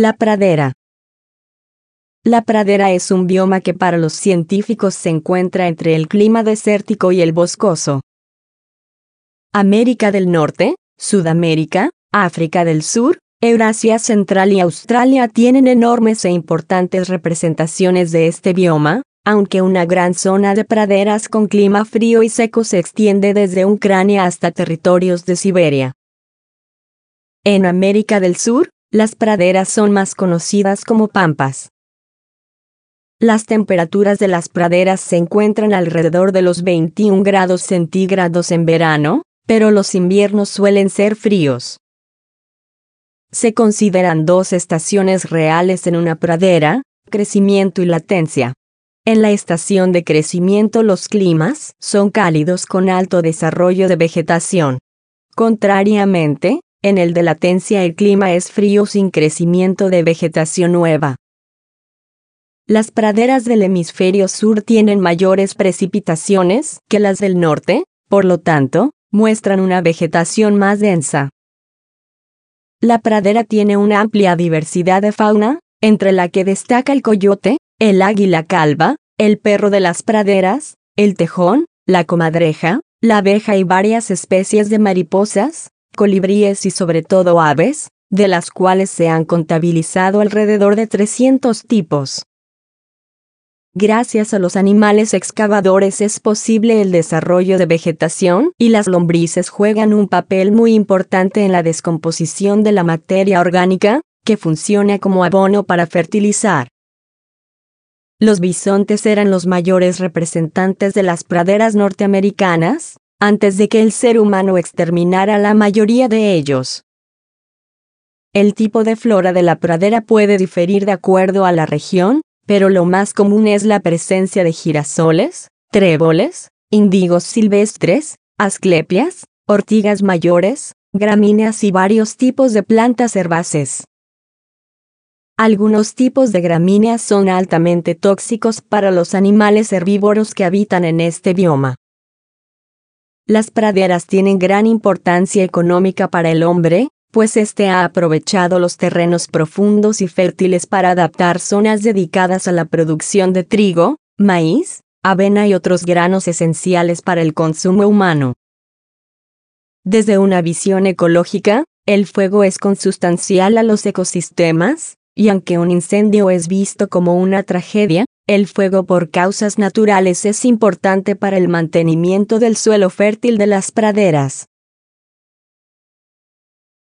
La pradera. La pradera es un bioma que para los científicos se encuentra entre el clima desértico y el boscoso. América del Norte, Sudamérica, África del Sur, Eurasia Central y Australia tienen enormes e importantes representaciones de este bioma, aunque una gran zona de praderas con clima frío y seco se extiende desde Ucrania hasta territorios de Siberia. En América del Sur, las praderas son más conocidas como pampas. Las temperaturas de las praderas se encuentran alrededor de los 21 grados centígrados en verano, pero los inviernos suelen ser fríos. Se consideran dos estaciones reales en una pradera, crecimiento y latencia. En la estación de crecimiento los climas son cálidos con alto desarrollo de vegetación. Contrariamente, en el de latencia el clima es frío sin crecimiento de vegetación nueva. Las praderas del hemisferio sur tienen mayores precipitaciones que las del norte, por lo tanto, muestran una vegetación más densa. La pradera tiene una amplia diversidad de fauna, entre la que destaca el coyote, el águila calva, el perro de las praderas, el tejón, la comadreja, la abeja y varias especies de mariposas, colibríes y sobre todo aves, de las cuales se han contabilizado alrededor de 300 tipos. Gracias a los animales excavadores es posible el desarrollo de vegetación y las lombrices juegan un papel muy importante en la descomposición de la materia orgánica, que funciona como abono para fertilizar. Los bisontes eran los mayores representantes de las praderas norteamericanas, antes de que el ser humano exterminara la mayoría de ellos. El tipo de flora de la pradera puede diferir de acuerdo a la región, pero lo más común es la presencia de girasoles, tréboles, indigos silvestres, asclepias, ortigas mayores, gramíneas y varios tipos de plantas herbáceas. Algunos tipos de gramíneas son altamente tóxicos para los animales herbívoros que habitan en este bioma. Las praderas tienen gran importancia económica para el hombre, pues éste ha aprovechado los terrenos profundos y fértiles para adaptar zonas dedicadas a la producción de trigo, maíz, avena y otros granos esenciales para el consumo humano. Desde una visión ecológica, el fuego es consustancial a los ecosistemas, y aunque un incendio es visto como una tragedia, el fuego por causas naturales es importante para el mantenimiento del suelo fértil de las praderas.